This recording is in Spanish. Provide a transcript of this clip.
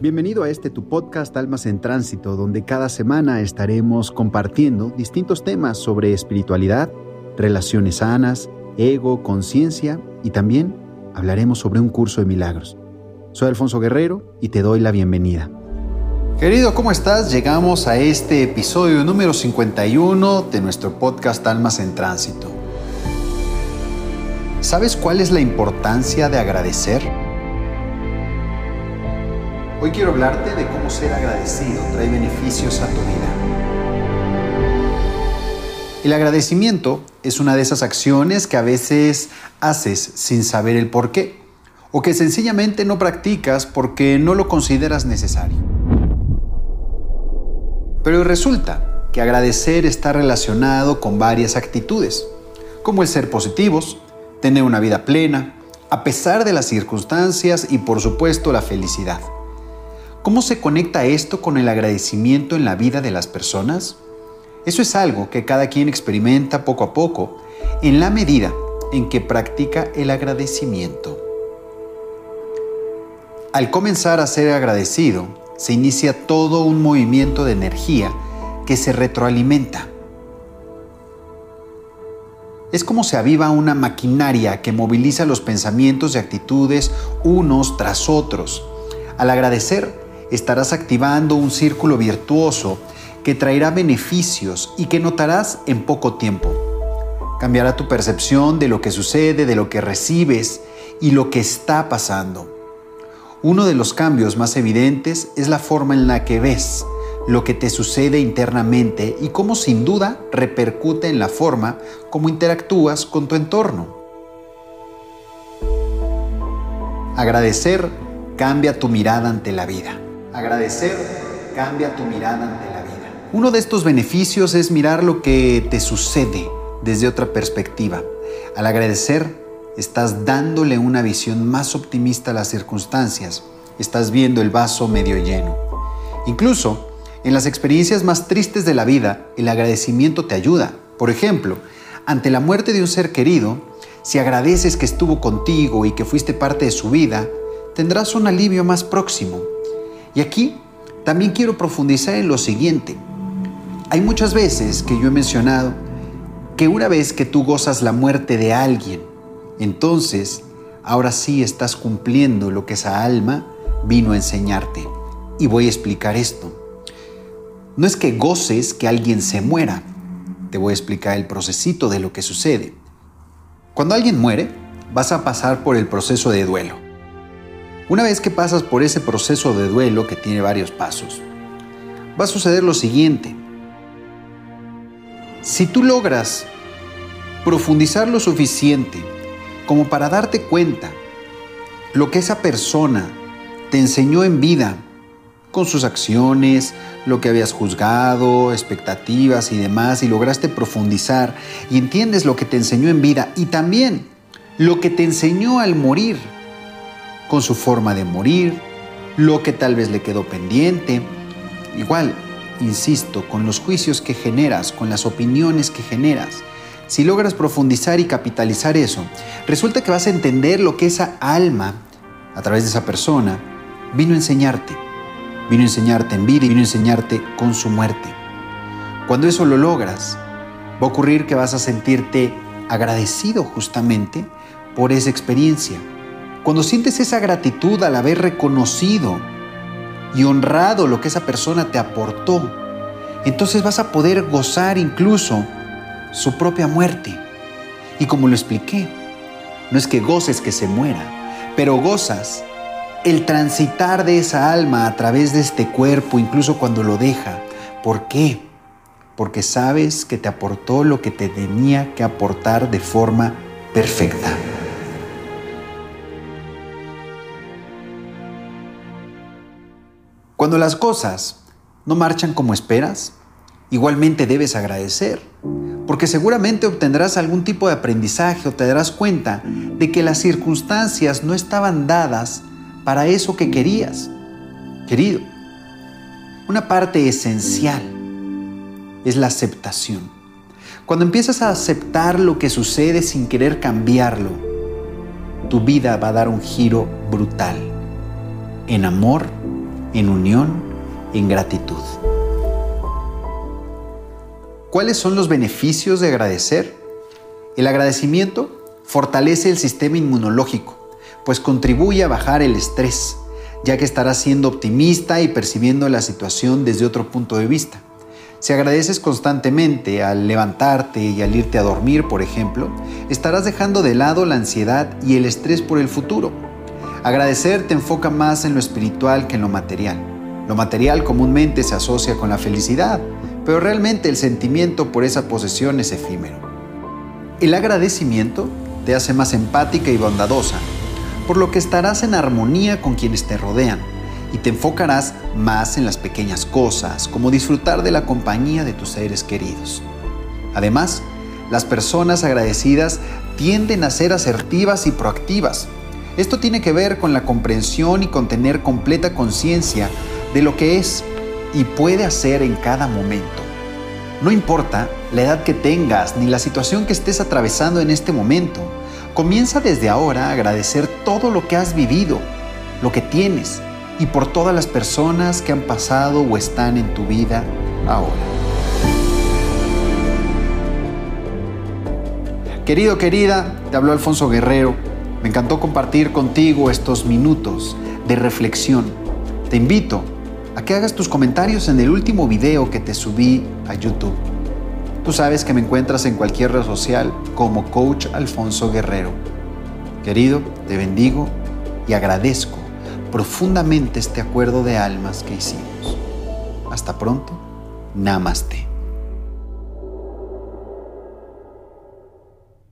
Bienvenido a este tu podcast Almas en Tránsito, donde cada semana estaremos compartiendo distintos temas sobre espiritualidad, relaciones sanas, ego, conciencia y también hablaremos sobre un curso de milagros. Soy Alfonso Guerrero y te doy la bienvenida. Querido, ¿cómo estás? Llegamos a este episodio número 51 de nuestro podcast Almas en Tránsito. ¿Sabes cuál es la importancia de agradecer? Hoy quiero hablarte de cómo ser agradecido trae beneficios a tu vida. El agradecimiento es una de esas acciones que a veces haces sin saber el por qué o que sencillamente no practicas porque no lo consideras necesario. Pero resulta que agradecer está relacionado con varias actitudes, como el ser positivos, tener una vida plena, a pesar de las circunstancias y por supuesto la felicidad. ¿Cómo se conecta esto con el agradecimiento en la vida de las personas? Eso es algo que cada quien experimenta poco a poco en la medida en que practica el agradecimiento. Al comenzar a ser agradecido, se inicia todo un movimiento de energía que se retroalimenta. Es como se aviva una maquinaria que moviliza los pensamientos y actitudes unos tras otros. Al agradecer, estarás activando un círculo virtuoso que traerá beneficios y que notarás en poco tiempo. Cambiará tu percepción de lo que sucede, de lo que recibes y lo que está pasando. Uno de los cambios más evidentes es la forma en la que ves lo que te sucede internamente y cómo sin duda repercute en la forma como interactúas con tu entorno. Agradecer cambia tu mirada ante la vida. Agradecer cambia tu mirada ante la vida. Uno de estos beneficios es mirar lo que te sucede desde otra perspectiva. Al agradecer, estás dándole una visión más optimista a las circunstancias. Estás viendo el vaso medio lleno. Incluso, en las experiencias más tristes de la vida, el agradecimiento te ayuda. Por ejemplo, ante la muerte de un ser querido, si agradeces que estuvo contigo y que fuiste parte de su vida, tendrás un alivio más próximo. Y aquí también quiero profundizar en lo siguiente. Hay muchas veces que yo he mencionado que una vez que tú gozas la muerte de alguien, entonces ahora sí estás cumpliendo lo que esa alma vino a enseñarte. Y voy a explicar esto. No es que goces que alguien se muera. Te voy a explicar el procesito de lo que sucede. Cuando alguien muere, vas a pasar por el proceso de duelo. Una vez que pasas por ese proceso de duelo que tiene varios pasos, va a suceder lo siguiente. Si tú logras profundizar lo suficiente como para darte cuenta lo que esa persona te enseñó en vida, con sus acciones, lo que habías juzgado, expectativas y demás, y lograste profundizar y entiendes lo que te enseñó en vida y también lo que te enseñó al morir, con su forma de morir, lo que tal vez le quedó pendiente. Igual, insisto, con los juicios que generas, con las opiniones que generas. Si logras profundizar y capitalizar eso, resulta que vas a entender lo que esa alma, a través de esa persona, vino a enseñarte. Vino a enseñarte en vida y vino a enseñarte con su muerte. Cuando eso lo logras, va a ocurrir que vas a sentirte agradecido justamente por esa experiencia cuando sientes esa gratitud al haber reconocido y honrado lo que esa persona te aportó, entonces vas a poder gozar incluso su propia muerte. Y como lo expliqué, no es que goces que se muera, pero gozas el transitar de esa alma a través de este cuerpo, incluso cuando lo deja. ¿Por qué? Porque sabes que te aportó lo que te tenía que aportar de forma perfecta. Cuando las cosas no marchan como esperas, igualmente debes agradecer, porque seguramente obtendrás algún tipo de aprendizaje o te darás cuenta de que las circunstancias no estaban dadas para eso que querías. Querido, una parte esencial es la aceptación. Cuando empiezas a aceptar lo que sucede sin querer cambiarlo, tu vida va a dar un giro brutal en amor en unión, en gratitud. ¿Cuáles son los beneficios de agradecer? El agradecimiento fortalece el sistema inmunológico, pues contribuye a bajar el estrés, ya que estarás siendo optimista y percibiendo la situación desde otro punto de vista. Si agradeces constantemente al levantarte y al irte a dormir, por ejemplo, estarás dejando de lado la ansiedad y el estrés por el futuro. Agradecer te enfoca más en lo espiritual que en lo material. Lo material comúnmente se asocia con la felicidad, pero realmente el sentimiento por esa posesión es efímero. El agradecimiento te hace más empática y bondadosa, por lo que estarás en armonía con quienes te rodean y te enfocarás más en las pequeñas cosas, como disfrutar de la compañía de tus seres queridos. Además, las personas agradecidas tienden a ser asertivas y proactivas. Esto tiene que ver con la comprensión y con tener completa conciencia de lo que es y puede hacer en cada momento. No importa la edad que tengas ni la situación que estés atravesando en este momento, comienza desde ahora a agradecer todo lo que has vivido, lo que tienes y por todas las personas que han pasado o están en tu vida ahora. Querido, querida, te habló Alfonso Guerrero. Me encantó compartir contigo estos minutos de reflexión. Te invito a que hagas tus comentarios en el último video que te subí a YouTube. Tú sabes que me encuentras en cualquier red social como Coach Alfonso Guerrero. Querido, te bendigo y agradezco profundamente este acuerdo de almas que hicimos. Hasta pronto. Namaste.